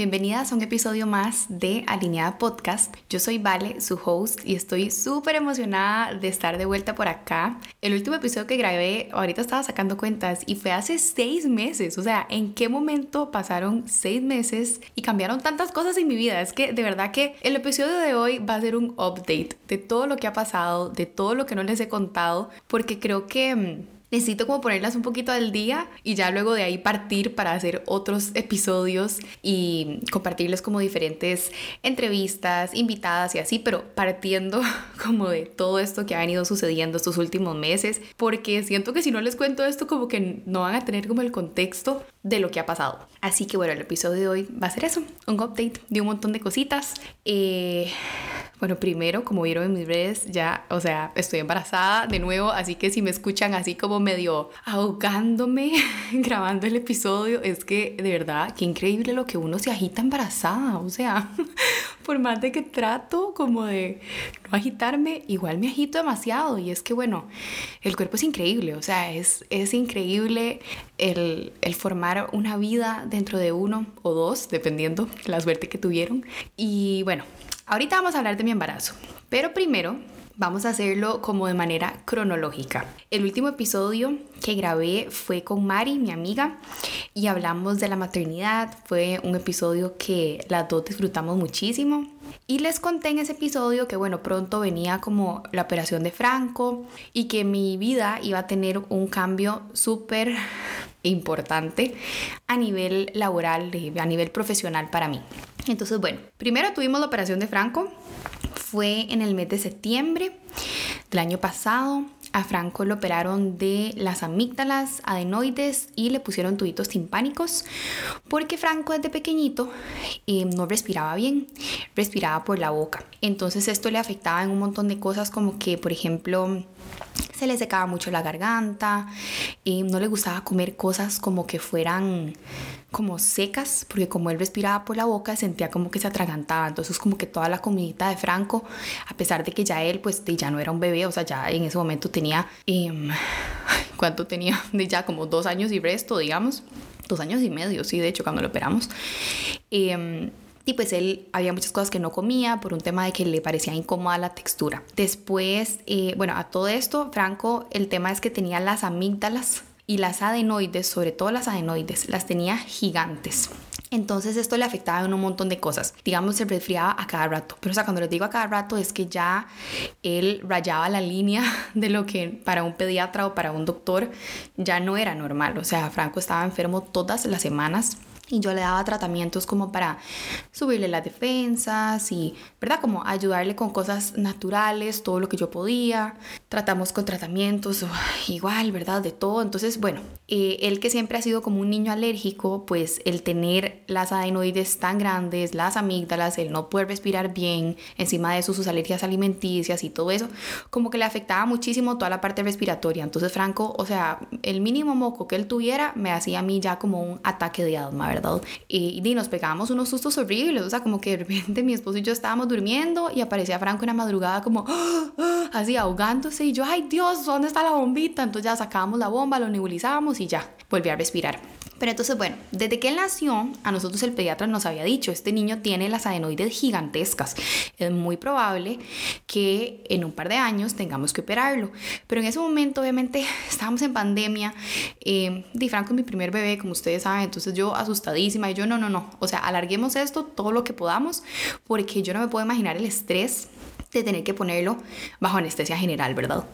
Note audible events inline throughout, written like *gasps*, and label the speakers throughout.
Speaker 1: bienvenidas a un episodio más de Alineada Podcast. Yo soy Vale, su host, y estoy súper emocionada de estar de vuelta por acá. El último episodio que grabé, ahorita estaba sacando cuentas, y fue hace seis meses. O sea, ¿en qué momento pasaron seis meses y cambiaron tantas cosas en mi vida? Es que de verdad que el episodio de hoy va a ser un update de todo lo que ha pasado, de todo lo que no les he contado, porque creo que mm, necesito como ponerlas un poquito al día y ya luego de ahí partir para hacer otros episodios y compartirles como diferentes entrevistas, invitadas y así, pero partiendo *laughs* como de todo esto que ha venido sucediendo estos últimos meses, porque siento que si no les cuento esto como que no van a tener como el contexto de lo que ha pasado. Así que bueno, el episodio de hoy va a ser eso, un update de un montón de cositas. Eh, bueno, primero, como vieron en mis redes, ya, o sea, estoy embarazada de nuevo, así que si me escuchan así como medio ahogándome *laughs* grabando el episodio, es que de verdad, qué increíble lo que uno se agita embarazada, o sea, *laughs* por más de que trato como de no agitarme, igual me agito demasiado y es que bueno, el cuerpo es increíble, o sea, es, es increíble el, el formar una vida dentro de uno o dos, dependiendo de la suerte que tuvieron. Y bueno, Ahorita vamos a hablar de mi embarazo, pero primero vamos a hacerlo como de manera cronológica. El último episodio que grabé fue con Mari, mi amiga, y hablamos de la maternidad. Fue un episodio que las dos disfrutamos muchísimo. Y les conté en ese episodio que, bueno, pronto venía como la operación de Franco y que mi vida iba a tener un cambio súper importante a nivel laboral, a nivel profesional para mí. Entonces, bueno, primero tuvimos la operación de Franco, fue en el mes de septiembre del año pasado. A Franco lo operaron de las amígdalas, adenoides y le pusieron tubitos timpánicos porque Franco desde pequeñito eh, no respiraba bien, respiraba por la boca. Entonces esto le afectaba en un montón de cosas como que, por ejemplo, se le secaba mucho la garganta, y no le gustaba comer cosas como que fueran como secas, porque como él respiraba por la boca, sentía como que se atragantaba. Entonces como que toda la comidita de Franco, a pesar de que ya él pues ya no era un bebé, o sea, ya en ese momento tenía, eh, ¿cuánto tenía? *laughs* De ya como dos años y resto, digamos. Dos años y medio, sí, de hecho, cuando lo operamos. Eh, y pues él había muchas cosas que no comía por un tema de que le parecía incómoda la textura. Después, eh, bueno, a todo esto, Franco, el tema es que tenía las amígdalas y las adenoides, sobre todo las adenoides, las tenía gigantes. Entonces esto le afectaba en un montón de cosas. Digamos, se resfriaba a cada rato. Pero o sea, cuando les digo a cada rato es que ya él rayaba la línea *laughs* de lo que para un pediatra o para un doctor ya no era normal. O sea, Franco estaba enfermo todas las semanas y yo le daba tratamientos como para subirle las defensas y, ¿verdad? Como ayudarle con cosas naturales, todo lo que yo podía. Tratamos con tratamientos igual, ¿verdad? De todo. Entonces, bueno, eh, él que siempre ha sido como un niño alérgico, pues el tener las adenoides tan grandes, las amígdalas, el no poder respirar bien, encima de eso sus alergias alimenticias y todo eso, como que le afectaba muchísimo toda la parte respiratoria. Entonces, Franco, o sea, el mínimo moco que él tuviera me hacía a mí ya como un ataque de asma, ¿verdad? Y, y, nos pegábamos unos sustos horribles, o sea, como que de repente mi esposo y yo estábamos durmiendo y aparecía Franco en la madrugada como así ahogándose y yo, ay Dios, ¿dónde está la bombita? Entonces ya sacábamos la bomba, lo nebulizábamos y ya, volví a respirar. Pero entonces, bueno, desde que él nació, a nosotros el pediatra nos había dicho, este niño tiene las adenoides gigantescas. Es muy probable que en un par de años tengamos que operarlo. Pero en ese momento, obviamente, *laughs* estábamos en pandemia. Eh, Di Franco mi primer bebé, como ustedes saben, entonces yo asustadísima y yo, no, no, no. O sea, alarguemos esto todo lo que podamos, porque yo no me puedo imaginar el estrés de tener que ponerlo bajo anestesia general, ¿verdad?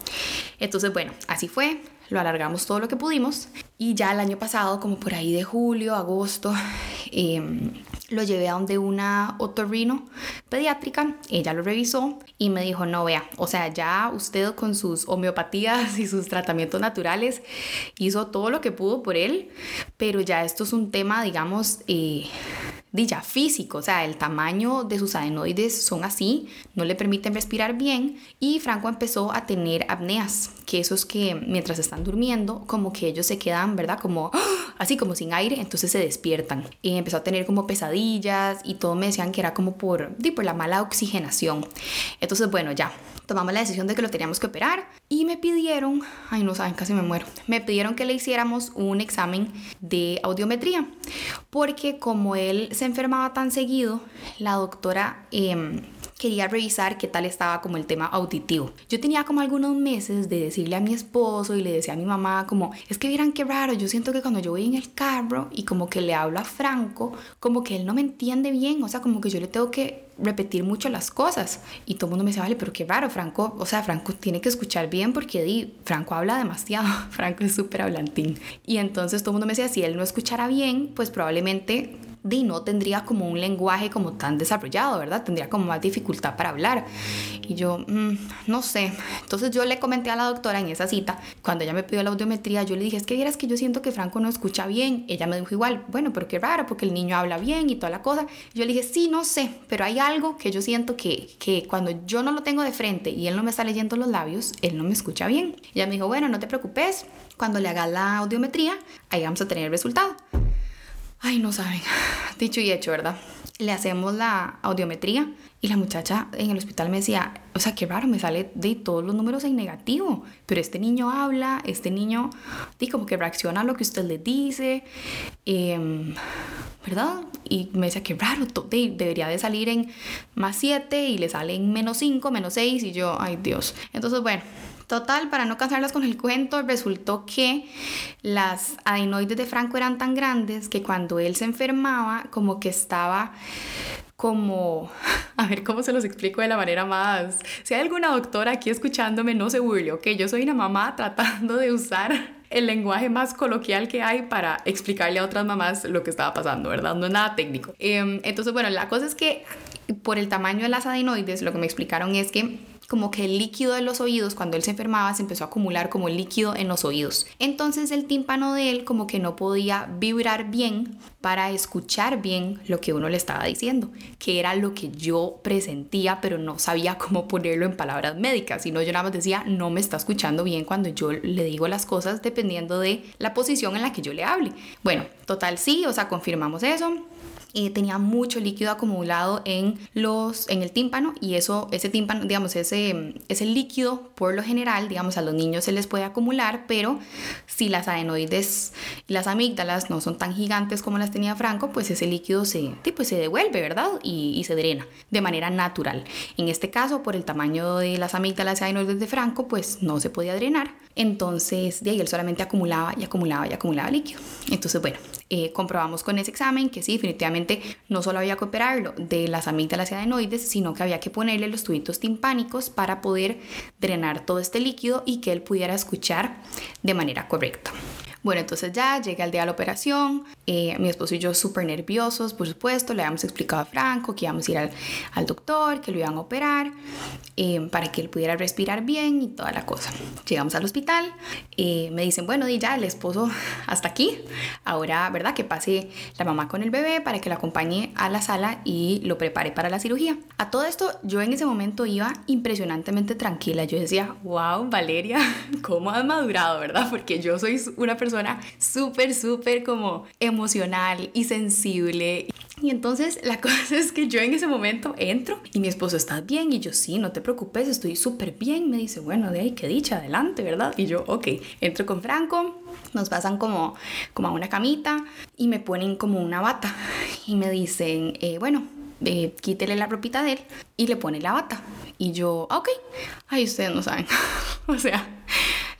Speaker 1: Entonces, bueno, así fue lo alargamos todo lo que pudimos. Y ya el año pasado, como por ahí de julio, agosto, em, lo llevé a donde una otorrino pediátrica, ella lo revisó y me dijo, no vea, o sea, ya usted con sus homeopatías y sus tratamientos naturales hizo todo lo que pudo por él, pero ya esto es un tema, digamos, eh, ya físico, o sea, el tamaño de sus adenoides son así, no le permiten respirar bien y Franco empezó a tener apneas, que esos que mientras están durmiendo, como que ellos se quedan, ¿verdad? Como *gasps* así como sin aire, entonces se despiertan. Y empezó a tener como pesadillas y todo me decían que era como por, por la mala oxigenación. Entonces, bueno, ya, tomamos la decisión de que lo teníamos que operar y me pidieron, ay no saben, casi me muero, me pidieron que le hiciéramos un examen de audiometría, porque como él se enfermaba tan seguido, la doctora... Eh, quería revisar qué tal estaba como el tema auditivo. Yo tenía como algunos meses de decirle a mi esposo y le decía a mi mamá como, es que vieran qué raro, yo siento que cuando yo voy en el carro y como que le hablo a Franco, como que él no me entiende bien, o sea, como que yo le tengo que repetir mucho las cosas. Y todo el mundo me dice, vale, pero qué raro, Franco, o sea, Franco tiene que escuchar bien porque di, Franco habla demasiado, *laughs* Franco es súper hablantín. Y entonces todo el mundo me decía, si él no escuchara bien, pues probablemente di, no tendría como un lenguaje como tan desarrollado, ¿verdad? Tendría como más dificultad para hablar. Y yo, mm, no sé. Entonces yo le comenté a la doctora en esa cita, cuando ella me pidió la audiometría, yo le dije, es que vieras que yo siento que Franco no escucha bien. Ella me dijo igual, bueno, pero qué raro, porque el niño habla bien y toda la cosa. Yo le dije, sí, no sé, pero hay algo que yo siento que, que cuando yo no lo tengo de frente y él no me está leyendo los labios, él no me escucha bien. ella me dijo, bueno, no te preocupes, cuando le hagas la audiometría, ahí vamos a tener el resultado. Ay, no saben. *sighs* Dicho y hecho, ¿verdad? Le hacemos la audiometría y la muchacha en el hospital me decía, o sea, qué raro, me sale de todos los números en negativo, pero este niño habla, este niño, di como que reacciona a lo que usted le dice, em, ¿verdad? Y me decía, qué raro, debería de salir en más 7 y le sale en menos 5, menos 6 y yo, ay Dios. Entonces, bueno, Total, para no cansarlas con el cuento, resultó que las adenoides de Franco eran tan grandes que cuando él se enfermaba, como que estaba como, *laughs* a ver cómo se los explico de la manera más, si hay alguna doctora aquí escuchándome, no se burle, ok, yo soy una mamá *laughs* tratando de usar el lenguaje más coloquial que hay para explicarle a otras mamás lo que estaba pasando, ¿verdad? No es nada técnico. Em, entonces, bueno, la cosa es que por el tamaño de las adenoides, lo que me explicaron es que como que el líquido de los oídos, cuando él se enfermaba, se empezó a acumular como líquido en los oídos. Entonces el tímpano de él como que no podía vibrar bien para escuchar bien lo que uno le estaba diciendo, que era lo que yo presentía, pero no sabía cómo ponerlo en palabras médicas, sino yo nada más decía, no me está escuchando bien cuando yo le digo las cosas dependiendo de la posición en la que yo le hable. Bueno, total sí, o sea, confirmamos eso tenía mucho líquido acumulado en, los, en el tímpano y eso, ese tímpano, digamos, ese, ese líquido por lo general, digamos, a los niños se les puede acumular, pero si las adenoides las amígdalas no son tan gigantes como las tenía Franco, pues ese líquido se, pues se devuelve, ¿verdad? Y, y se drena de manera natural. En este caso, por el tamaño de las amígdalas y adenoides de Franco, pues no se podía drenar. Entonces, de ahí él solamente acumulaba y acumulaba y acumulaba líquido. Entonces, bueno, eh, comprobamos con ese examen que sí, definitivamente no solo había que operarlo de las amígdalas y adenoides, sino que había que ponerle los tubitos timpánicos para poder drenar todo este líquido y que él pudiera escuchar de manera correcta. Bueno, entonces ya llega el día de la operación, eh, mi esposo y yo súper nerviosos, por supuesto, le habíamos explicado a Franco que íbamos a ir al, doctor, que lo iban a operar, eh, para que él pudiera respirar bien y toda la cosa. Llegamos al hospital, eh, me dicen, bueno, y ya el esposo hasta aquí, ahora, ¿verdad? Que pase la mamá con el bebé para que lo acompañe a la sala y lo prepare para la cirugía. A todo esto, yo en ese momento iba impresionantemente tranquila, yo decía, wow, Valeria, *laughs* ¿cómo has madurado, verdad? Porque yo soy una persona súper, súper como emocional y sensible. Y entonces la *laughs* cosa es que yo en ese momento entro y mi esposo, ¿estás bien? Y yo, sí, no te preocupes, estoy súper bien. Me dice, bueno, de ahí, qué dicha, adelante, ¿verdad? Y yo, ok, entro con Franco, nos pasan como, como a una camita y me ponen como una bata *laughs* y me dicen, eh, bueno, eh, quítele la ropita de él y le pone la bata. Y yo, ok, ahí ustedes no saben. *laughs* o sea,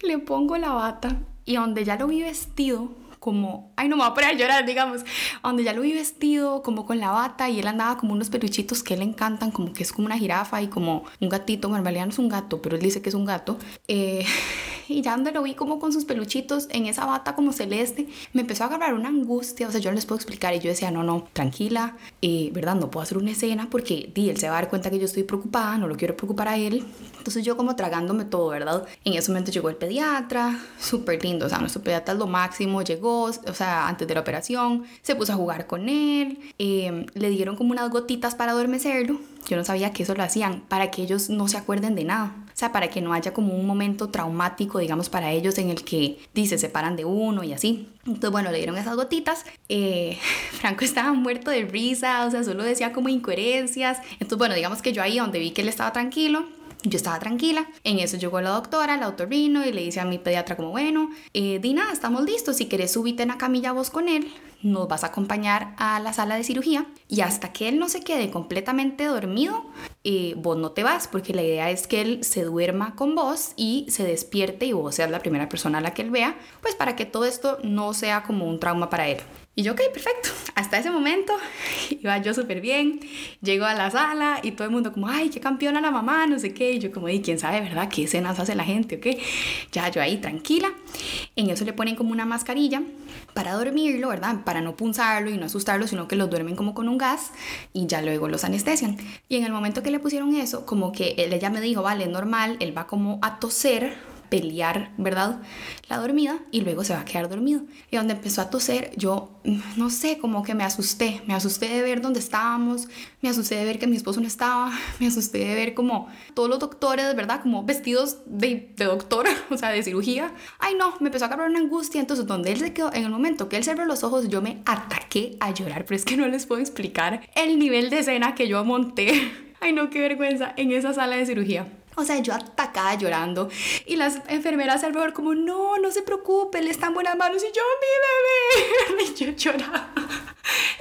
Speaker 1: le pongo la bata y donde ya lo vi vestido como, ay no me voy a poner a llorar, digamos, donde ya lo vi vestido como con la bata y él andaba como unos peluchitos que le encantan, como que es como una jirafa y como un gatito, bueno, en realidad no es un gato, pero él dice que es un gato. Eh, *laughs* y ya donde lo vi como con sus peluchitos en esa bata como celeste, me empezó a agarrar una angustia, o sea, yo no les puedo explicar y yo decía, no, no, tranquila, eh, ¿verdad? No puedo hacer una escena porque di, él se va a dar cuenta que yo estoy preocupada, no lo quiero preocupar a él. Entonces yo como tragándome todo, ¿verdad? En ese momento llegó el pediatra, súper lindo, o sea, nuestro pediatra es lo máximo, llegó, o sea, antes de la operación, se puso a jugar con él, eh, le dieron como unas gotitas para adormecerlo yo no sabía que eso lo hacían para que ellos no se acuerden de nada. O sea, para que no haya como un momento traumático, digamos, para ellos en el que dice, se separan de uno y así. Entonces, bueno, le dieron esas gotitas. Eh, *laughs* Franco estaba muerto de risa, o sea, solo decía como incoherencias. Entonces, bueno, digamos que yo ahí donde vi que él estaba tranquilo, Yo estaba tranquila. En eso llegó la doctora, la vino y le dice a mi pediatra como, bueno, eh, Dina, estamos listos. Si quieres subirte en la camilla vos con él, nos vas a acompañar a la sala de cirugía. Y hasta que él no se quede completamente dormido, eh, vos no te vas, porque la idea es que él se duerma con vos y se despierte y vos seas la primera persona a la que él vea, pues para que todo esto no sea como un trauma para él. Y yo, ok, perfecto. *laughs* Hasta ese momento *laughs* iba yo súper bien. Llego a la sala y todo el mundo como, ay, qué campeona la mamá, no sé qué. Y yo como, y quién sabe, ¿verdad? ¿Qué escenas hace la gente? Ok. Ya yo ahí tranquila. En eso le ponen como una mascarilla para dormirlo, ¿verdad? Para no punzarlo y no asustarlo, sino que los duermen como con un gas y ya luego los anestesian. Y en el momento que le pusieron eso, como que ella me dijo, vale, es normal, él va como a toser pelear, ¿verdad? La dormida y luego se va a quedar dormido. Y donde empezó a toser, yo no sé, como que me asusté, me asusté de ver dónde estábamos, me asusté de ver que mi esposo no estaba, *laughs* me asusté de ver como todos los doctores, ¿verdad? Como vestidos de, de doctor, *laughs* o sea, de cirugía. Ay, no, me empezó a agarrar una angustia. Entonces, donde él se quedó, en el momento que él cerró los ojos, yo me ataqué a llorar, pero es que no les puedo explicar el nivel de escena que yo monté. *laughs* Ay, no, qué vergüenza en esa sala de cirugía. O sea, yo atacada llorando. Y las enfermeras alrededor como, no, no se preocupe, él está en buenas manos. Y yo, mi bebé. *laughs* Y yo lloraba.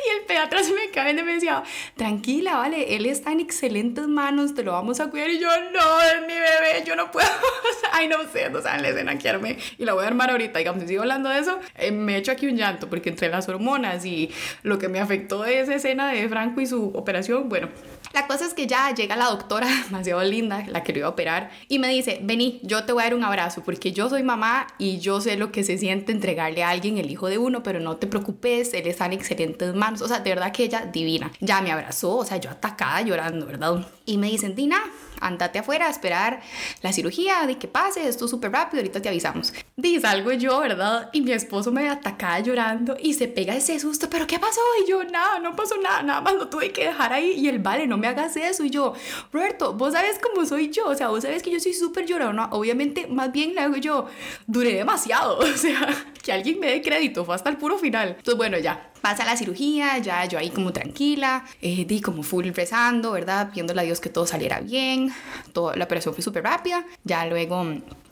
Speaker 1: Y el pediatra se me cae y me decía, tranquila, vale, él está en excelentes manos, te lo vamos a cuidar. Y yo, no, es mi bebé, yo no puedo. *laughs* Ay, no sé, no saben la escena que Y la voy a armar ahorita. Digamos, si sigo hablando de eso, eh, me echo aquí un llanto, porque entre las hormonas y lo que me afectó de esa escena de Franco y su operación, bueno, la cosa es que ya llega la doctora, *laughs* demasiado linda, la que lo iba a operar, y me dice, vení, yo te voy a dar un abrazo, porque yo soy mamá y yo sé lo que se siente entregarle a alguien el hijo de uno, pero no te preocupes, él está en excelentes manos. O sea, de verdad que ella divina. Ya me abrazó, o sea, yo atacada llorando, ¿verdad? Y me dicen, Dina, andate afuera a esperar la cirugía, de que pase, esto súper rápido, ahorita te avisamos. Di, salgo yo, ¿verdad? Y mi esposo me atacaba llorando y se pega ese susto, ¿pero qué pasó? Y yo, nada, no pasó nada, nada más lo tuve que dejar ahí. Y él, vale, no me hagas eso. Y yo, Roberto, vos sabes cómo soy yo, o sea, vos sabes que yo soy súper llorona. Obviamente, más bien le hago yo, duré demasiado, *laughs* o sea, que alguien me dé crédito, fue hasta el puro final. Entonces, bueno, ya, pasa la cirugía, ya yo ahí como tranquila, eh, di como full rezando, ¿verdad? Pidiéndole a Dios que todo saliera bien, todo, la operación fue súper rápida, ya luego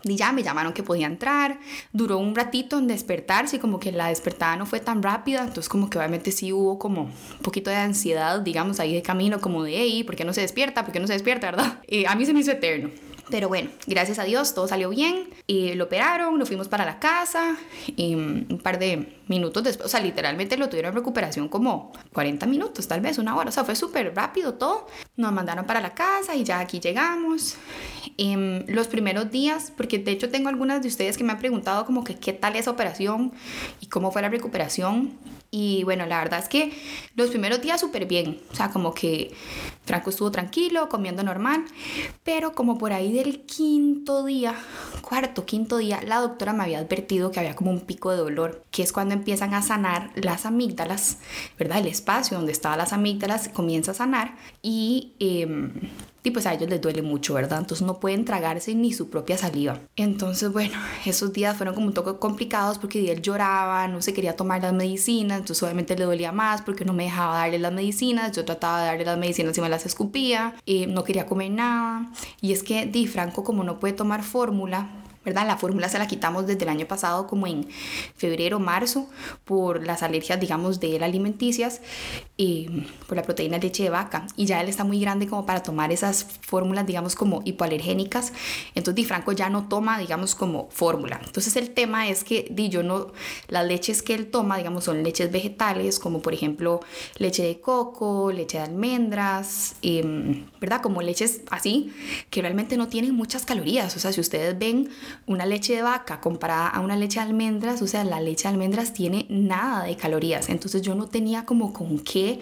Speaker 1: y ya me llamaron que podía entrar. Duró un ratito en despertarse, como que la despertada no fue tan rápida, entonces como que obviamente sí hubo como un poquito de ansiedad, digamos, ahí de camino, como de, hey, ¿por qué no se despierta? ¿Por qué no se despierta, verdad? *laughs* Eh, a mí se me hizo eterno. Pero bueno, gracias a Dios todo salió bien. Y lo operaron, nos fuimos para la casa. Y un par de minutos después, o sea, literalmente lo tuvieron en recuperación como 40 minutos, tal vez una hora. O sea, fue súper rápido todo. Nos mandaron para la casa y ya aquí llegamos. Em, los primeros días, porque de hecho tengo algunas de ustedes que me han preguntado como que qué tal esa operación y cómo fue la recuperación. Y bueno, la verdad es que los primeros días súper bien. O sea, como que Franco estuvo tranquilo, comiendo normal. Pero como por ahí del quinto día, cuarto, quinto día, la doctora me había advertido que había como un pico de dolor, que es cuando empiezan a sanar las amígdalas, ¿verdad? El espacio donde estaban las amígdalas comienza a sanar y... Eh, y pues a ellos les duele mucho, ¿verdad? Entonces no pueden tragarse ni su propia saliva. Entonces, bueno, *laughs* esos días fueron como un poco complicados porque él lloraba, no se quería tomar las medicinas, entonces obviamente le dolía más porque no me dejaba darle las medicinas, yo trataba de darle las medicinas y me las escupía, y no quería comer nada. Y es que Di Franco como no puede tomar fórmula, ¿verdad? La fórmula se la quitamos desde el año pasado, como en febrero, marzo, por las alergias, digamos, de él alimenticias y por la proteína de leche de vaca. Y ya él está muy grande como para tomar esas fórmulas, digamos, como hipoalergénicas. Entonces, Di Franco ya no toma, digamos, como fórmula. Entonces, el tema es que, Di, yo no, las leches que él toma, digamos, son leches vegetales, como por ejemplo leche de coco, leche de almendras, em, ¿verdad? Como leches así, que realmente no tienen muchas calorías. O sea, si ustedes ven una leche de vaca comparada a una leche de almendras, o sea, la leche de almendras tiene nada de calorías, entonces yo no tenía como con qué,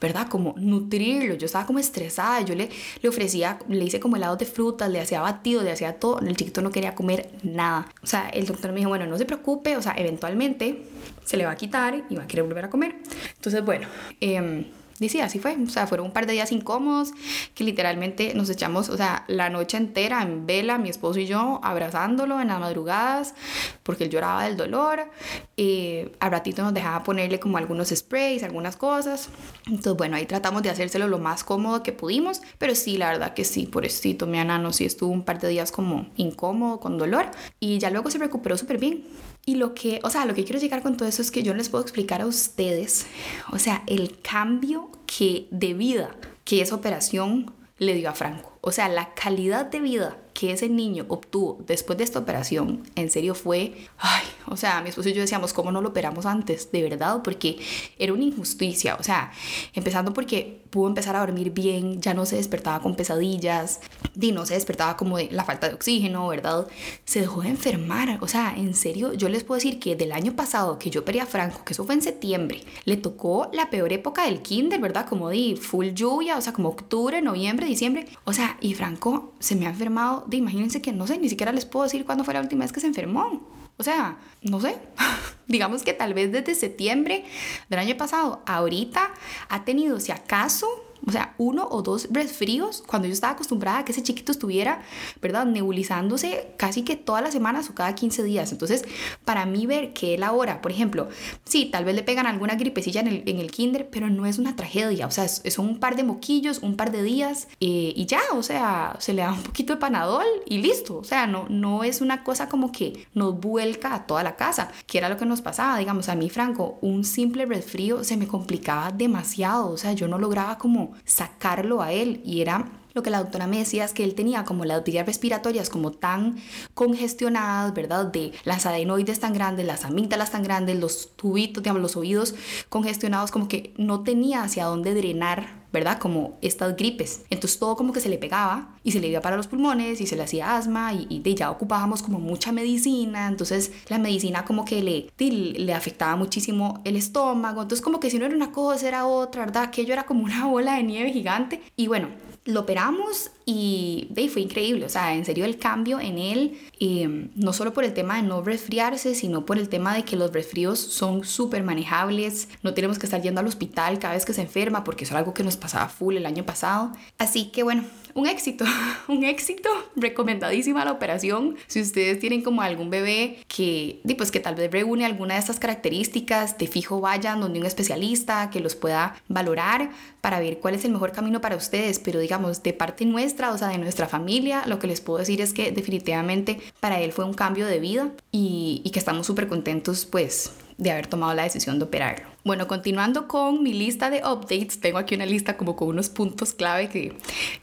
Speaker 1: ¿verdad? Como nutrirlo, yo estaba como estresada, yo le, le ofrecía, le hice como helado de frutas, le hacía batido, le hacía todo, el chiquito no quería comer nada, o sea, el doctor me dijo, bueno, no se preocupe, o sea, eventualmente se le va a quitar y va a querer volver a comer. Entonces, bueno, eh, dice, así fue. O sea, fueron un par de días incómodos que literalmente nos echamos, o sea, la noche entera en vela, mi esposo y yo, abrazándolo en las madrugadas, porque él lloraba del dolor. Eh, al ratito nos dejaba ponerle como algunos sprays, algunas cosas. Entonces, bueno, ahí tratamos de hacérselo lo más cómodo que pudimos, pero sí, la verdad que sí, por pobrecito, mi anano sí estuvo un par de días como incómodo, con dolor, y ya luego se recuperó súper bien. Y lo que, o sea, lo que quiero llegar con todo eso es que yo les puedo explicar a ustedes, o sea, el cambio que de vida que esa operación le dio a Franco. O sea, la calidad de vida que ese niño obtuvo después de esta operación, en serio fue, ay, o sea, mi esposo y yo decíamos, ¿cómo no lo operamos antes? De verdad, porque era una injusticia, o sea, empezando porque pudo empezar a dormir bien, ya no se despertaba con pesadillas, y no se despertaba como de la falta de oxígeno, ¿verdad? Se dejó de enfermar, o sea, en serio, yo les puedo decir que del año pasado que yo operé a Franco, que eso fue en septiembre, le tocó la peor época del kinder, ¿verdad? Como de full lluvia, o sea, como octubre, noviembre, diciembre, o sea, y Franco se me ha enfermado imagínense que no sé, ni siquiera les puedo decir cuándo fue la última vez que se enfermó. O sea, no sé. *laughs* Digamos que tal vez desde septiembre del año pasado, ahorita ha tenido, si acaso, o sea, uno o dos resfríos cuando yo estaba acostumbrada a que ese chiquito estuviera, ¿verdad? Nebulizándose casi que todas las semanas o cada 15 días. Entonces, para mí ver que él ahora, por ejemplo, sí, tal vez le pegan alguna gripecilla en el, en el kinder, pero no es una tragedia. O sea, son un par de moquillos, un par de días eh, y ya, o sea, se le da un poquito de panadol y listo. O sea, no, no es una cosa como que nos vuelca a toda la casa, que era lo que nos pasaba. Digamos, a mí, Franco, un simple resfrío se me complicaba demasiado. O sea, yo no lograba como sacarlo a él y era lo que la doctora me decía es que él tenía como las vías respiratorias como tan congestionadas, ¿verdad? De las adenoides tan grandes, las amígdalas tan grandes, los tubitos, digamos, los oídos congestionados, como que no tenía hacia dónde drenar ¿verdad? Como estas gripes. Entonces todo como que se le pegaba y se le iba para los pulmones y se le hacía asma y, de ya ocupábamos como mucha medicina. Entonces la medicina como que le, le afectaba muchísimo el estómago. Entonces como que si no era una cosa era otra, ¿verdad? Aquello era como una bola de nieve gigante. Y bueno, lo operamos y de fue increíble, o sea, en serio el cambio en él, em, no solo por el tema de no resfriarse, sino por el tema de que los resfríos son súper manejables, no tenemos que estar yendo al hospital cada vez que se enferma, porque eso es algo que nos pasaba full el año pasado. Así que bueno, un éxito, *laughs* un éxito, recomendadísima la operación. Si ustedes tienen como algún bebé que, pues que tal vez reúne alguna de estas características, de fijo vayan donde un especialista que los pueda valorar para ver cuál es el mejor camino para ustedes, pero digamos, de parte nuestra, o sea, de nuestra familia, lo que les puedo decir es que definitivamente para él fue un cambio de vida y, y que estamos súper contentos pues de haber tomado la decisión de operarlo. Bueno, continuando con mi lista de updates, tengo aquí una lista como con unos puntos clave que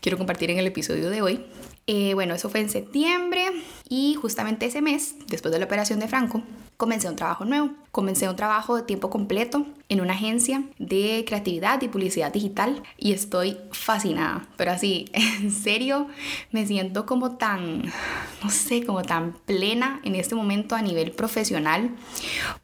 Speaker 1: quiero compartir en el episodio de hoy. Eh, bueno, eso fue en septiembre y justamente ese mes, después de la operación de Franco, comencé un trabajo nuevo. Comencé un trabajo de tiempo completo en una agencia de creatividad y publicidad digital y estoy fascinada. Pero así, *laughs* en serio, me siento como tan, no sé, como tan plena en este momento a nivel profesional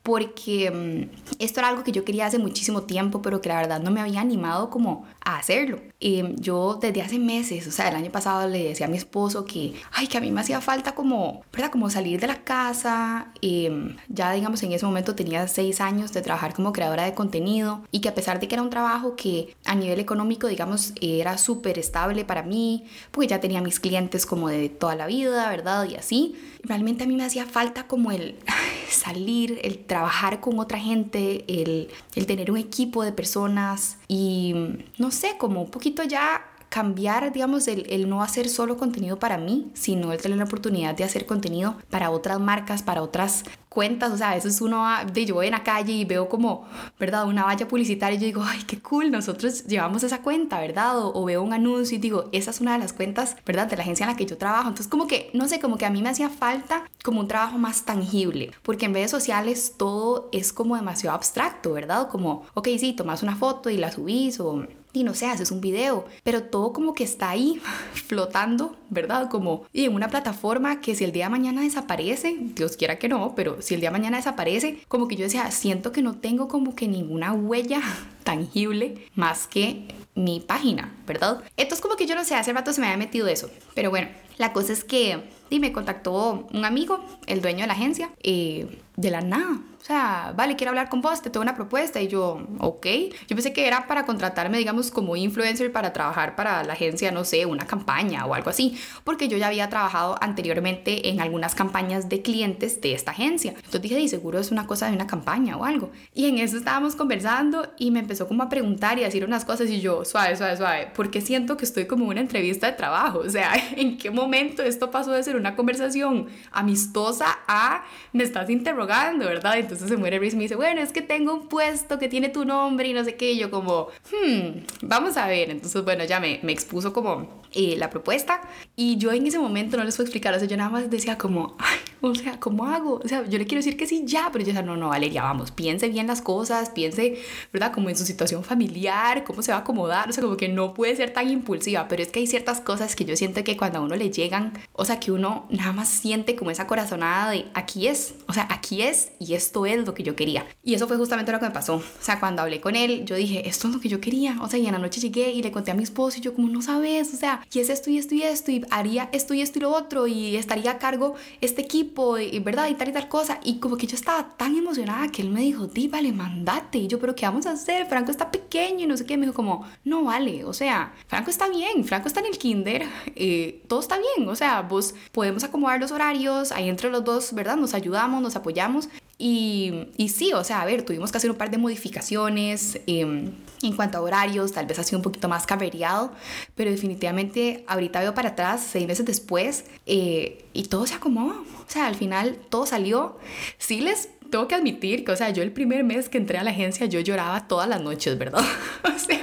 Speaker 1: porque mm, esto era algo que yo quería hace muchísimo tiempo, pero que la verdad no me había animado como a hacerlo. Y yo desde hace meses, o sea, el año pasado le decía a mi esposo que, ay, que a mí me hacía falta como, ¿verdad? Como salir de la casa. Mm, ya, digamos, en ese momento tenía seis años de trabajar como creadora de contenido y que a pesar de que era un trabajo que a nivel económico, digamos, era súper estable para mí, porque ya tenía mis clientes como de toda la vida, ¿verdad? Y así, realmente a mí me hacía falta como el *laughs* salir, el trabajar con otra gente, el, el tener un equipo de personas y no sé, como un poquito ya cambiar, digamos, el, el, no hacer solo contenido para mí, sino el tener la oportunidad de hacer contenido para otras marcas, para otras cuentas, o sea, a veces uno de yo voy en la calle y veo como, ¿verdad? Una valla publicitaria y yo digo, ay, qué cool, nosotros llevamos esa cuenta, ¿verdad? O, veo un anuncio y digo, esa es una de las cuentas, ¿verdad? De la agencia en la que yo trabajo. Entonces, como que, no sé, como que a mí me hacía falta como un trabajo más tangible, porque en redes sociales todo es como demasiado abstracto, ¿verdad? Como, ok, sí, tomas una foto y la subís o y no sé, haces un video, pero todo como que está ahí *laughs* flotando, ¿verdad? Como y en una plataforma que si el día de mañana desaparece, Dios quiera que no, pero si el día de mañana desaparece, como que yo decía, siento que no tengo como que ninguna huella *laughs* tangible más que mi página, ¿verdad? Entonces como que yo no sé, hace rato se me había metido eso, pero bueno, La cosa es que y me contactó un amigo, el dueño de la agencia, eh, de la nada. O sea, vale, quiero hablar con vos, te tengo una propuesta. Y yo, ok. Yo pensé que era para contratarme, digamos, como influencer para trabajar para la agencia, no sé, una campaña o algo así. Porque yo ya había trabajado anteriormente en algunas campañas de clientes de esta agencia. Entonces dije, y seguro es una cosa de una campaña o algo. Y en eso estábamos conversando y me empezó como a preguntar y a decir unas cosas. Y yo, suave, suave, suave, porque siento que estoy como una entrevista de trabajo. *laughs* O sea, ¿en qué momento esto pasó de ser una conversación amistosa a me estás interrogando, ¿verdad? Entonces se muere Reese y me dice, bueno, es que tengo un puesto que tiene tu nombre y no sé qué. Y yo como, hmm, vamos a ver. Entonces, bueno, ya me, me expuso como eh, la propuesta y yo en ese momento no les puedo explicar, o sea, yo nada más decía como, ay, o sea, ¿cómo hago? O sea, yo le quiero decir que sí ya, pero yo decía, no, no, Valeria, vamos, piense bien las cosas, piense, ¿verdad? Como en su situación familiar, cómo se va a acomodar, o sea, como que no puede ser tan impulsiva, pero es que hay ciertas cosas que yo siento que cuando a uno le llegan, o sea, que uno nada más siente como esa corazonada de aquí es, o sea, aquí es y esto es lo que yo quería. Y eso fue justamente lo que me pasó. O sea, cuando hablé con él, yo dije, esto es lo que yo quería. O sea, y en la noche llegué y le conté a mi esposo y yo como, no sabes, o sea, y es esto y esto y esto y haría esto y esto y lo otro y estaría a cargo este equipo y, ¿verdad? Y tal y tal cosa. Y como que yo estaba tan emocionada que él me dijo, di, vale, mandate. Y yo, pero ¿qué vamos a hacer? Franco está pequeño y no sé qué. Me dijo como, no vale, o sea, Franco está bien, Franco está en el kinder, eh, todo está bien. O sea, vos podemos acomodar los horarios, ahí entre los dos, ¿verdad? Nos ayudamos, nos apoyamos. Y, y, sí, o sea, a ver, tuvimos que hacer un par de modificaciones em, en cuanto a horarios, tal vez ha sido un poquito más cabreado, pero definitivamente ahorita veo para atrás, seis meses después, eh, y todo se acomodó. O sea, al final todo salió. Sí les tengo que admitir que, o sea, yo el primer mes que entré a la agencia, yo lloraba todas las noches, ¿verdad? *laughs* o sea,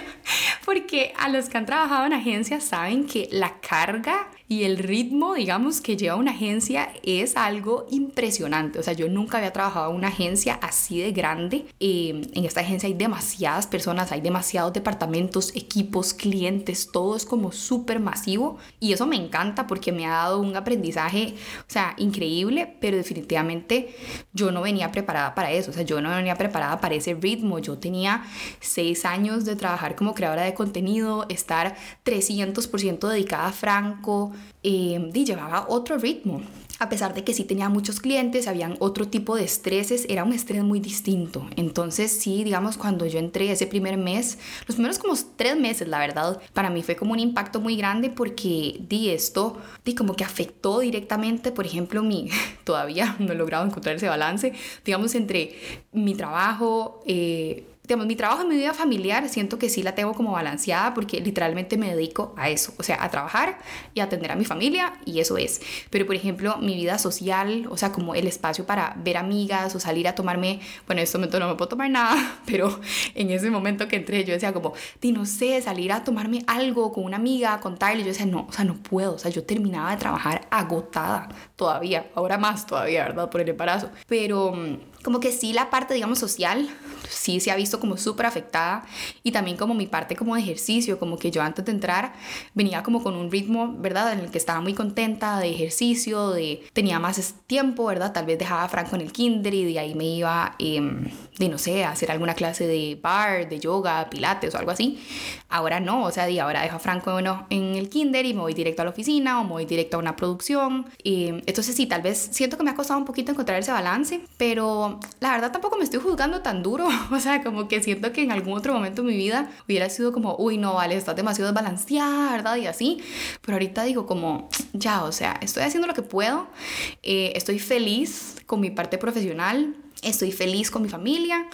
Speaker 1: porque a los que han trabajado en agencias saben que la carga y el ritmo, digamos, que lleva una agencia es algo impresionante. O sea, yo nunca había trabajado en una agencia así de grande. Eh, en esta agencia hay demasiadas personas, hay demasiados departamentos, equipos, clientes, todo es como súper masivo. Y eso me encanta porque me ha dado un aprendizaje, o sea, increíble, pero definitivamente yo no venía preparada para eso. O sea, yo no venía preparada para ese ritmo. Yo tenía seis años de trabajar como creadora de contenido, estar 300% dedicada a Franco, eh, y llevaba otro ritmo. A pesar de que sí tenía muchos clientes, habían otro tipo de estreses, era un estrés muy distinto. Entonces sí, digamos, cuando yo entré ese primer mes, los primeros como tres meses, la verdad, para mí fue como un impacto muy grande porque di esto, di como que afectó directamente, por ejemplo, mi, *laughs* todavía no he logrado encontrar ese balance, digamos, entre mi trabajo, eh, digamos, mi trabajo y mi vida familiar siento que sí la tengo como balanceada porque literalmente me dedico a eso, o sea, a trabajar y atender a mi familia y eso es. Pero por ejemplo, mi vida social, o sea, como el espacio para ver amigas o salir a tomarme, bueno, en este momento no me puedo tomar nada, *laughs* pero en ese momento que entré yo decía como, di no sé, salir a tomarme algo con una amiga, contarle, yo decía, no, o sea, no puedo, o sea, yo terminaba de trabajar agotada todavía, ahora más todavía, ¿verdad? Por el embarazo. Pero mm, como que sí la parte, digamos, social, sí se ha visto como súper afectada y también como mi parte como de ejercicio, como que yo antes de entrar venía como con un ritmo, ¿verdad? En el que estaba muy contenta de ejercicio, de tenía más tiempo, ¿verdad? Tal vez dejaba a Franco en el kinder y de ahí me iba, eh, de no sé, a hacer alguna clase de bar, de yoga, pilates o algo así. Ahora no, o sea, de ahora dejo a Franco en el kinder y me voy directo a la oficina o me voy directo a una producción. Y, entonces sí, tal vez siento que me ha costado un poquito encontrar ese balance, pero la verdad tampoco me estoy juzgando tan duro. *laughs* O sea, como que siento que en algún otro momento de mi vida hubiera sido como, uy, no, vale, estás demasiado desbalanceada, ¿verdad? Y así. Pero ahorita digo como, ya, o sea, estoy haciendo lo que puedo. Eh, estoy feliz con mi parte profesional Estoy feliz con mi familia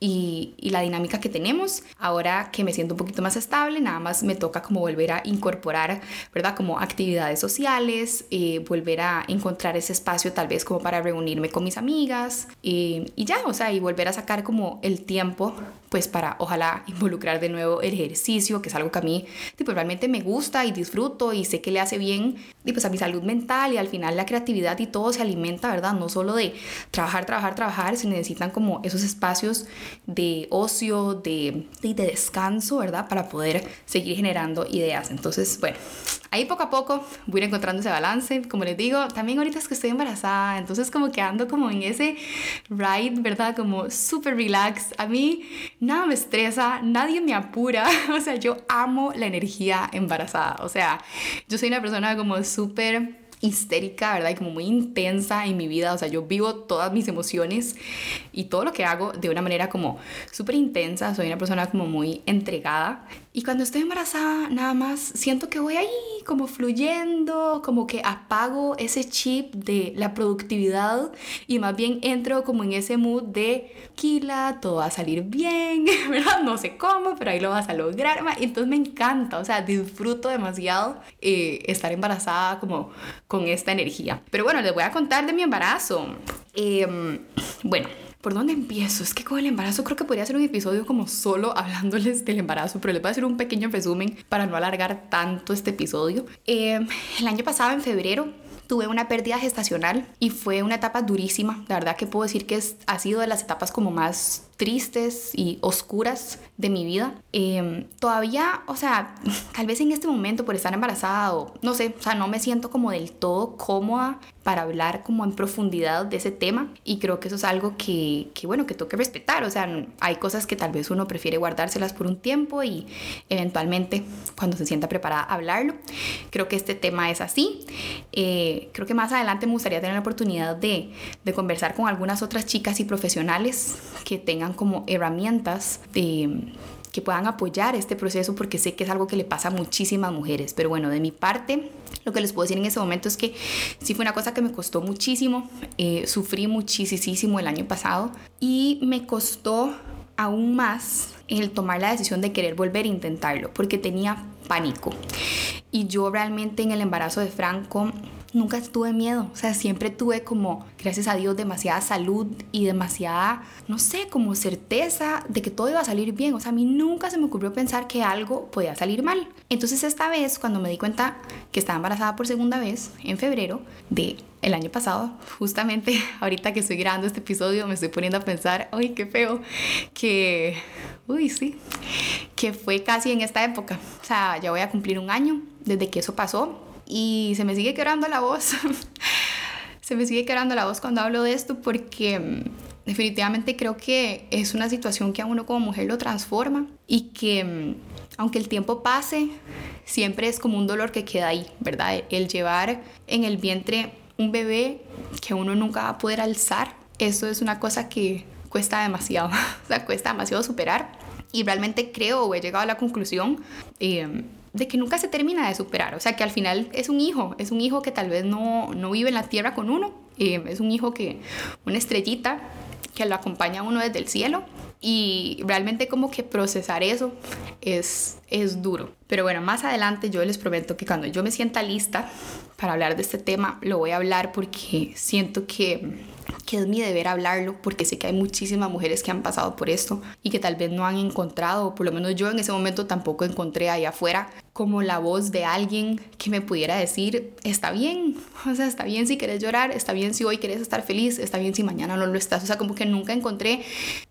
Speaker 1: y, y, la dinámica que tenemos. Ahora que me siento un poquito más estable, nada más me toca como volver a incorporar, ¿verdad? Como actividades sociales, eh, volver a encontrar ese espacio tal vez como para reunirme con mis amigas y ya, o sea, y volver a sacar como el tiempo pues para ojalá involucrar de nuevo el ejercicio, que es algo que a mí tipo, realmente me gusta y disfruto y sé que le hace bien y pues a mi salud mental y al final la creatividad y todo se alimenta, ¿verdad? No solo de trabajar, trabajar, trabajar, se necesitan como esos espacios de ocio, de, de descanso, ¿verdad? Para poder seguir generando ideas. Entonces, bueno, ahí poco a poco voy a ir encontrando ese balance. Como les digo, también ahorita es que estoy embarazada, entonces como que ando como en ese ride, ¿verdad? Como súper relax. A mí nada me estresa, nadie me apura. *laughs* O sea, yo amo la energía embarazada. O sea, yo soy una persona como súper histérica, ¿verdad? Y como muy intensa en mi vida, o sea, yo vivo todas mis emociones y todo lo que hago de una manera como súper intensa, soy una persona como muy entregada y cuando estoy embarazada, nada más siento que voy ahí como fluyendo, como que apago ese chip de la productividad y más bien entro como en ese mood de quila, todo va a salir bien, *laughs* ¿verdad? No sé cómo, pero ahí lo vas a lograr. Entonces me encanta, o sea, disfruto demasiado eh, estar embarazada como con esta energía. Pero bueno, les voy a contar de mi embarazo. Em, bueno. ¿Por dónde empiezo? Es que con el embarazo creo que podría ser un episodio como solo hablándoles del embarazo, pero les voy a hacer un pequeño resumen para no alargar tanto este episodio. Eh, el año pasado, en febrero, tuve una pérdida gestacional y fue una etapa durísima. La verdad que puedo decir que ha sido de las etapas como más tristes y oscuras de mi vida. Em, todavía, o sea, *laughs* tal vez en este momento por estar embarazada o no sé, o sea, no me siento como del todo cómoda para hablar como en profundidad de ese tema y creo que eso es algo que, que bueno, que tengo que respetar. O sea, hay cosas que tal vez uno prefiere guardárselas por un tiempo y eventualmente cuando se sienta preparada hablarlo. Creo que este tema es así. Eh, creo que más adelante me gustaría tener la oportunidad de, de conversar con algunas otras chicas y profesionales que tengan como herramientas de que puedan apoyar este proceso porque sé que es algo que le pasa a muchísimas mujeres. Pero bueno, de mi parte, lo que les puedo decir en ese momento es que sí fue una cosa que me costó muchísimo. Eh, sufrí muchísimo el año pasado y me costó aún más el tomar la decisión de querer volver a intentarlo porque tenía pánico. Y yo realmente en el embarazo de Franco nunca tuve miedo, o sea, siempre tuve como, gracias a Dios, demasiada salud y demasiada, no sé, como certeza de que todo iba a salir bien, o sea, a mí nunca se me ocurrió pensar que algo podía salir mal. Entonces esta vez, cuando me di cuenta que estaba embarazada por segunda vez, en febrero de el año pasado, justamente *laughs* ahorita que estoy grabando este episodio, me estoy poniendo a pensar, uy, qué feo, que, uy, sí, que fue casi en esta época. O sea, ya voy a cumplir un año desde que eso pasó y se me sigue quebrando la voz. *laughs* se me sigue quebrando la voz cuando hablo de esto porque mm, definitivamente creo que es una situación que a uno como mujer lo transforma y que mm, aunque el tiempo pase, siempre es como un dolor que queda ahí, ¿verdad? El llevar en el vientre un bebé que uno nunca va a poder alzar, eso es una cosa que cuesta demasiado, *laughs* o sea, cuesta demasiado superar. Y realmente creo o he llegado a la conclusión eh, de que nunca se termina de superar. O sea, que al final es un hijo, es un hijo que tal vez no, no vive en la tierra con uno, eh, es un hijo que, una estrellita que lo acompaña a uno desde el cielo. Y realmente como que procesar eso es, es duro. Pero bueno, más adelante yo les prometo que cuando yo me sienta lista para hablar de este tema, lo voy a hablar porque siento que que es mi deber hablarlo porque sé que hay muchísimas mujeres que han pasado por esto y que tal vez no han encontrado, o por lo menos yo en ese momento tampoco encontré ahí afuera como la voz de alguien que me pudiera decir, está bien, o sea, está bien si quieres llorar, está bien si hoy quieres estar feliz, está bien si mañana no lo estás, o sea, como que nunca encontré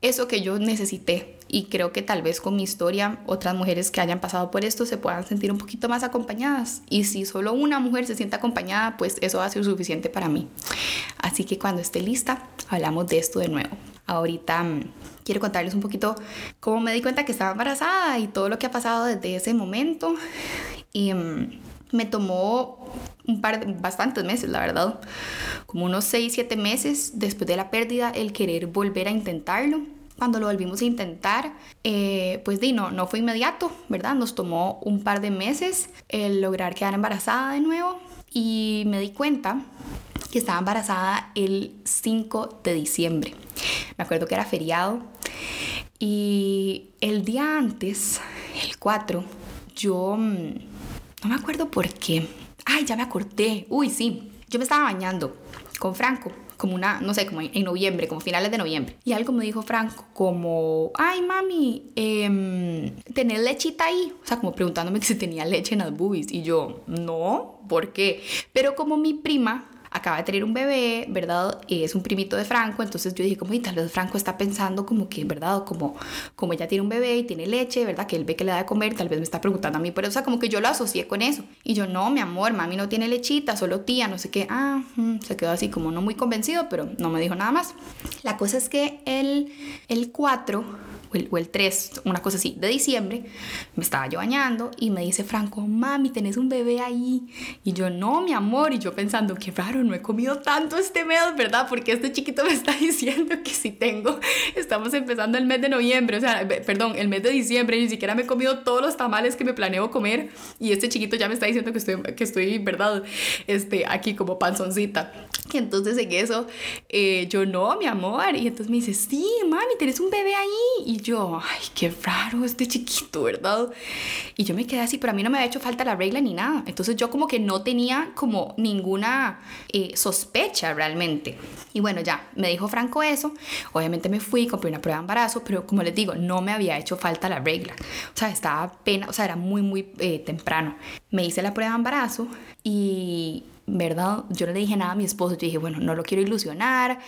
Speaker 1: eso que yo necesité y creo que tal vez con mi historia otras mujeres que hayan pasado por esto se puedan sentir un poquito más acompañadas y si solo una mujer se siente acompañada, pues eso va a ser suficiente para mí. Así que cuando esté lista, hablamos de esto de nuevo. Ahorita mm, quiero contarles un poquito cómo me di cuenta que estaba embarazada y todo lo que ha pasado desde ese momento. Y mm, me tomó un par de, bastantes meses, la verdad, como unos 6, 7 meses después de la pérdida, el querer volver a intentarlo. Cuando lo volvimos a intentar, eh, pues di, no, no fue inmediato, ¿verdad? Nos tomó un par de meses el lograr quedar embarazada de nuevo y me di cuenta que estaba embarazada el 5 de diciembre. Me acuerdo que era feriado y el día antes, el 4, yo mm, no me acuerdo por qué. Ay, ya me acordé. Uy, sí. Yo me estaba bañando con Franco como una, no sé, como en noviembre, como finales de noviembre. Y algo me dijo Franco, como, ay mami, eh, ¿tenés lechita ahí? O sea, como preguntándome *laughs* si tenía leche en las boobies. Y yo, no, ¿por qué? Pero como mi prima acaba de tener un bebé, ¿verdad? Es un primito de Franco, entonces yo dije, como, y tal vez Franco está pensando como que, ¿verdad? Como, como ella tiene un bebé y tiene leche, ¿verdad? Que él ve que le da de comer, tal vez me está preguntando a mí, pero o sea, como que yo lo asocié con eso. Y yo, no, mi amor, mami no tiene lechita, solo tía, no sé qué. Ah, mm", se quedó así como no muy convencido, pero no me dijo nada más. La cosa es que el, el 4 o el, 3, una cosa así, de diciembre, me estaba yo bañando y me dice Franco, mami, tenés un bebé ahí. Y yo, no, mi amor. Y yo pensando, qué raro, no he comido tanto este mes, ¿verdad? Porque este chiquito me está *laughs* diciendo que si tengo, estamos empezando el mes de noviembre, o sea, perdón, el mes de diciembre, ni siquiera me he comido todos los tamales que me planeo comer. Y este chiquito ya me está diciendo que estoy, que estoy ¿verdad? Este, aquí como panzoncita. Y entonces en eso, eh, yo, no, mi amor. Y entonces me dice, sí, mami, tenés un bebé ahí. Y yo, ay, qué raro este chiquito, ¿verdad? Y yo me quedé así, pero a mí no me había hecho falta la regla ni nada. Entonces yo como que no tenía como ninguna eh, sospecha realmente. Y bueno, ya, me dijo Franco eso. Obviamente me fui, compré una prueba de embarazo, pero como les digo, no me había hecho falta la regla. O sea, estaba pena, o sea, era muy, muy eh, temprano. Me hice la prueba de embarazo y ¿verdad? Yo no le dije nada a mi esposo, yo dije, bueno, no lo quiero ilusionar,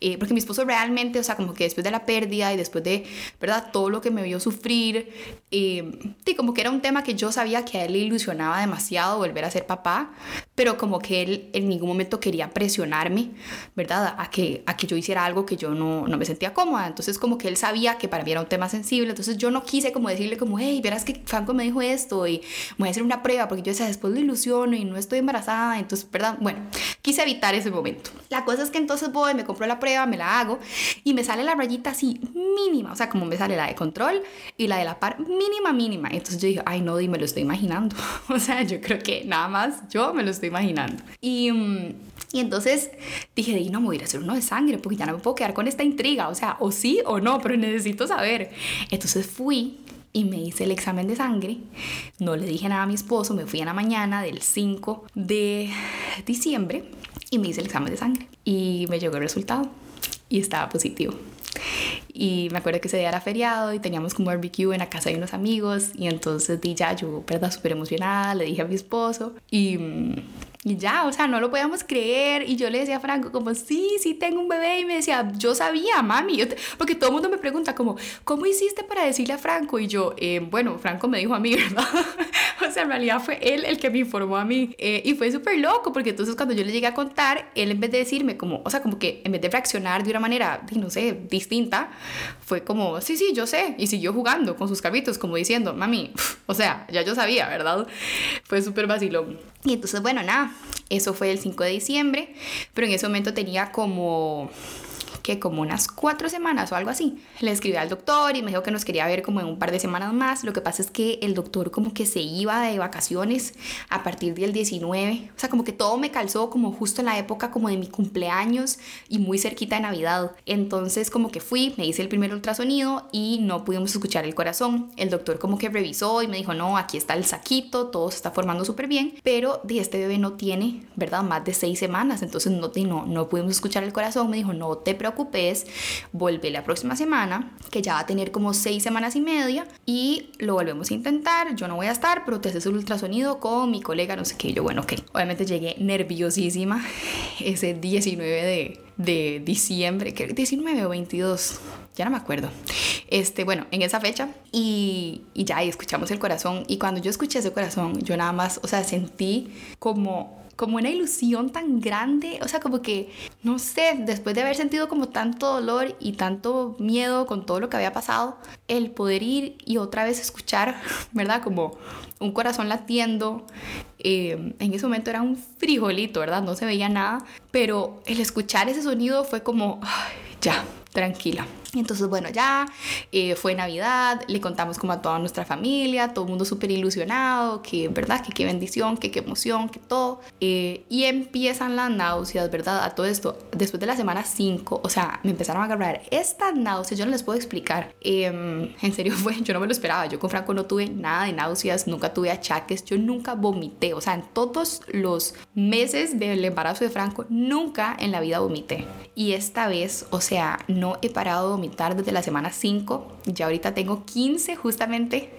Speaker 1: eh, porque mi esposo realmente, o sea, como que después de la pérdida y después de, ¿verdad? Todo lo que me vio sufrir, eh, sí, como que era un tema que yo sabía que a él le ilusionaba demasiado volver a ser papá, pero como que él en ningún momento quería presionarme, ¿verdad? A que, a que yo hiciera algo que yo no, no me sentía cómoda, entonces como que él sabía que para mí era un tema sensible, entonces yo no quise como decirle como, hey, verás que Franco me dijo esto y voy a hacer una prueba, porque yo decía, después lo ilusiono y no estoy embarazada, entonces ¿verdad? Bueno, quise evitar ese momento. La cosa es que entonces voy, me compro la prueba, me la hago y me sale la rayita así mínima, o sea, como me sale la de control y la de la par mínima, mínima. Entonces yo dije, ay, no, y me lo estoy imaginando. *laughs* o sea, yo creo que nada más yo me lo estoy imaginando. Y, mm, y entonces dije, di, no, me voy a hacer uno de sangre porque ya no me puedo quedar con esta intriga, o sea, o sí o no, pero necesito saber. Entonces fui y me hice el examen de sangre. No le dije nada a mi esposo, me fui en la mañana del 5 de diciembre y me hice el examen de sangre. Y me llegó el resultado y estaba positivo. Y me acuerdo que ese día era feriado y teníamos como barbecue en la casa de unos amigos. Y entonces di ya, yo, verdad, súper emocionada, le dije a mi esposo. Y mm, y ya, o sea, no lo podíamos creer. Y yo le decía a Franco como, sí, sí tengo un bebé. Y me decía, yo sabía, mami. porque todo el mundo me pregunta como, ¿cómo hiciste para decirle a Franco? Y yo, eh, bueno, Franco me dijo a mí, *laughs* ¿verdad? o sea, en realidad fue él el que me informó a mí. Eh, y fue súper loco porque entonces cuando yo le llegué a contar, él en vez de decirme como, o sea, como que en vez de reaccionar de una manera, no sé, distinta, fue como, sí, sí, yo sé. Y siguió jugando con sus carritos como diciendo, mami, o sea, ya yo sabía, ¿verdad? Fue súper vacilón. Y entonces, bueno, nada, eso fue el 5 de diciembre, pero en ese momento tenía como que como unas cuatro semanas o algo así. Le escribí al doctor y me dijo que nos quería ver como en un par de semanas más. Lo que pasa es que el doctor como que se iba de vacaciones a partir del 19. O sea, como que todo me calzó como justo en la época como de mi cumpleaños y muy cerquita de Navidad. Entonces como que fui, me hice el primer ultrasonido y no pudimos escuchar el corazón. El doctor como que revisó y me dijo, no, aquí está el saquito, todo se está formando súper bien, pero este bebé no tiene, ¿verdad? Más de seis semanas, entonces no, no, no pudimos escuchar el corazón. Me dijo, no te preocupes preocupes, vuelve la próxima semana, que ya va a tener como seis semanas y media, y lo volvemos a intentar. Yo no voy a estar, pero te haces el ultrasonido con mi colega, no sé qué. yo, bueno, ok. Obviamente llegué nerviosísima *laughs* ese 19 de, de diciembre, que 19 o 22, ya no me acuerdo. Este, bueno, en esa fecha y, y ya, y escuchamos el corazón. Y cuando yo escuché ese corazón, yo nada más, o sea, sentí como como una ilusión tan grande, o sea, como que, no sé, después de haber sentido como tanto dolor y tanto miedo con todo lo que había pasado, el poder ir y otra vez escuchar, *laughs* ¿verdad? Como un corazón latiendo, eh, en ese momento era un frijolito, ¿verdad? No se veía nada, pero el escuchar ese sonido fue como, ya, tranquila. Entonces, bueno, ya eh, fue Navidad, le contamos como a toda nuestra familia, todo el mundo súper ilusionado, que verdad, que qué bendición, que qué emoción, que todo. Eh, y empiezan las náuseas, ¿verdad? A todo esto, después de la semana 5, o sea, me empezaron a agarrar estas náuseas, yo no les puedo explicar. Em, en serio, *laughs* fue, yo no me lo esperaba, yo con Franco no tuve nada de náuseas, nunca tuve achaques, yo nunca vomité, o sea, en todos los meses del embarazo de Franco, nunca en la vida vomité. Y esta vez, o sea, no he parado de vomitar desde la semana 5. Ya ahorita tengo 15 justamente.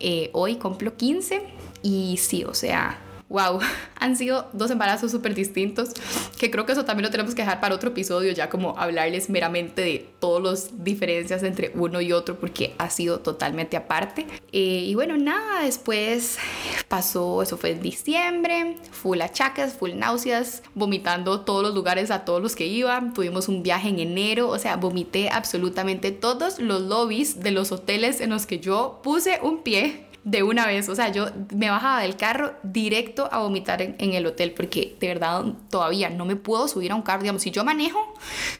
Speaker 1: Eh, hoy cumplo 15. Y sí, o sea, wow, *laughs* han sido dos embarazos súper distintos, que creo que eso también lo tenemos que dejar para otro episodio, ya como hablarles meramente de todas las diferencias entre uno y otro, porque ha sido totalmente aparte. Eh, y bueno, nada, después pasó, eso fue en diciembre, full achaques, full náuseas, vomitando todos los lugares a todos los que iban, tuvimos un viaje en enero, o sea, vomité absolutamente todos los lobbies de los hoteles en los que yo puse un pie de una vez. O sea, yo me bajaba del carro directo a vomitar en, el hotel porque de verdad todavía no me puedo subir a un carro. Digamos, si yo manejo,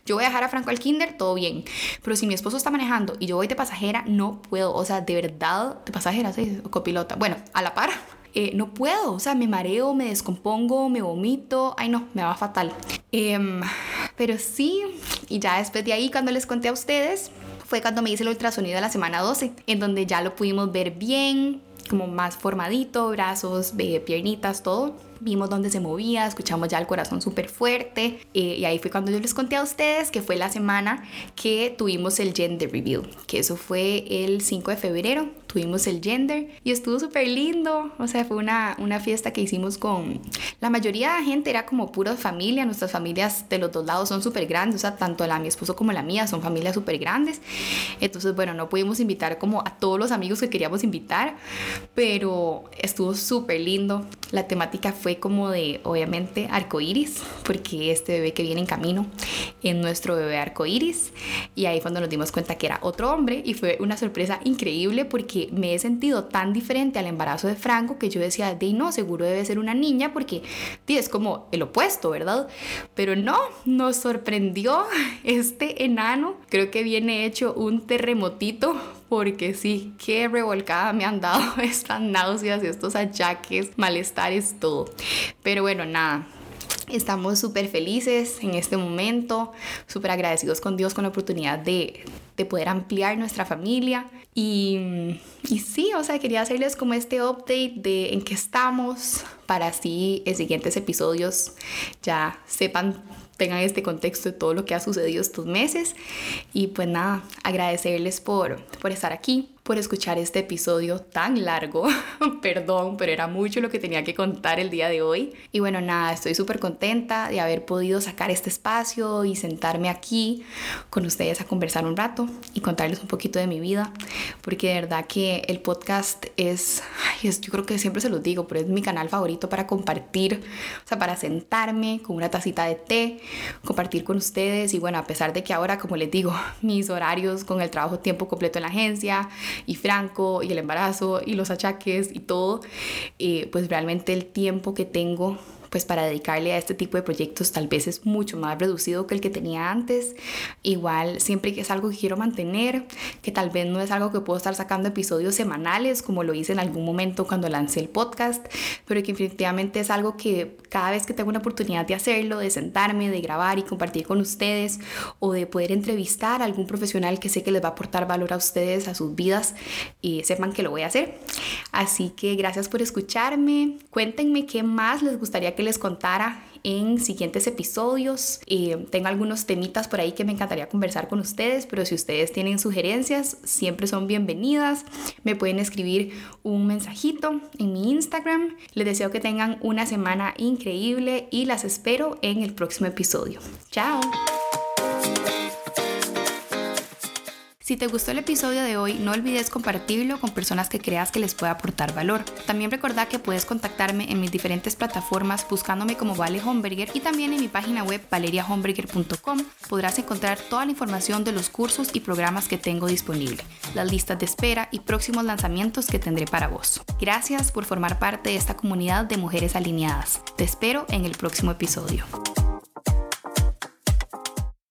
Speaker 1: yo voy a dejar a Franco al kinder, todo bien. Pero si mi esposo está manejando y yo voy de pasajera, no puedo. O sea, de verdad, de pasajera, sí, copilota. Bueno, a la par. Eh, no puedo, o sea, me mareo, me descompongo, me vomito, ay no, me va fatal. Em, pero sí, y ya después de ahí, cuando les conté a ustedes, fue cuando me hice el ultrasonido de la semana 12, en donde ya lo pudimos ver bien, como más formadito, brazos, piernitas, todo vimos dónde se movía, escuchamos ya el corazón súper fuerte eh, y ahí fue cuando yo les conté a ustedes que fue la semana que tuvimos el gender review, que eso fue el 5 de febrero, tuvimos el gender y estuvo súper lindo, o sea, fue una, una fiesta que hicimos con la mayoría de gente, era como pura familia, nuestras familias de los dos lados son súper grandes, o sea, tanto la mi esposo como la mía son familias súper grandes, entonces bueno, no pudimos invitar como a todos los amigos que queríamos invitar, pero estuvo súper lindo, la temática fue como de, obviamente, arcoiris, porque este bebé que viene en camino es nuestro bebé arcoiris. Y ahí fue cuando nos dimos cuenta que era otro hombre y fue una sorpresa increíble porque me he sentido tan diferente al embarazo de Franco que yo decía, de no, seguro debe ser una niña porque es como el opuesto, ¿verdad? Pero no, nos sorprendió *laughs* este enano. Creo que viene hecho un terremotito porque sí, qué revolcada me han dado *laughs* estas náuseas, estos achaques, malestares, todo. Pero bueno, nada, Estamos súper felices en este momento, súper agradecidos con Dios con la oportunidad de, de, poder ampliar nuestra familia. Y, y sí, o sea, quería hacerles como este update de en qué estamos para así en siguientes episodios ya sepan tengan este contexto de todo lo que ha sucedido estos meses. Y pues nada, agradecerles por, por estar aquí, por escuchar este episodio tan largo. *laughs* Perdón, pero era mucho lo que tenía que contar el día de hoy. Y bueno, nada, estoy súper contenta de haber podido sacar este espacio y sentarme aquí con ustedes a conversar un rato y contarles un poquito de mi vida, porque de verdad que el podcast es, es yo creo que siempre se los digo, pero es mi canal favorito para compartir, o sea, para sentarme con una tacita de té, compartir con ustedes y bueno, a pesar de que ahora, como les digo, *laughs* mis horarios con el trabajo tiempo completo en la agencia, y Franco y el embarazo y los achaques y todo, eh, pues realmente el tiempo que tengo pues para dedicarle a este tipo de proyectos tal vez es mucho más reducido que el que tenía antes. Igual siempre que es algo que quiero mantener, que tal vez no es algo que puedo estar sacando episodios semanales como lo hice en algún momento cuando lancé el podcast, pero que definitivamente es algo que cada vez que tengo una oportunidad de hacerlo, de sentarme, de grabar y compartir con ustedes o de poder entrevistar a algún profesional que sé que les va a aportar valor a ustedes, a sus vidas, y sepan que lo voy a hacer. Así que gracias por escucharme. Cuéntenme qué más les gustaría que les contara en siguientes episodios. Eh, tengo algunos temitas por ahí que me encantaría conversar con ustedes, pero si ustedes tienen sugerencias, siempre son bienvenidas. Me pueden escribir un mensajito en mi Instagram. Les deseo que tengan una semana increíble y las espero en el próximo episodio. Chao. Si te gustó el episodio de hoy, no olvides compartirlo con personas que creas que les pueda aportar valor. También recuerda que puedes contactarme en mis diferentes plataformas buscándome como Vale Homberger y también en mi página web valeriahomberger.com podrás encontrar toda la información de los cursos y programas que tengo disponible, las listas de espera y próximos lanzamientos que tendré para vos. Gracias por formar parte de esta comunidad de mujeres alineadas. Te espero en el próximo episodio.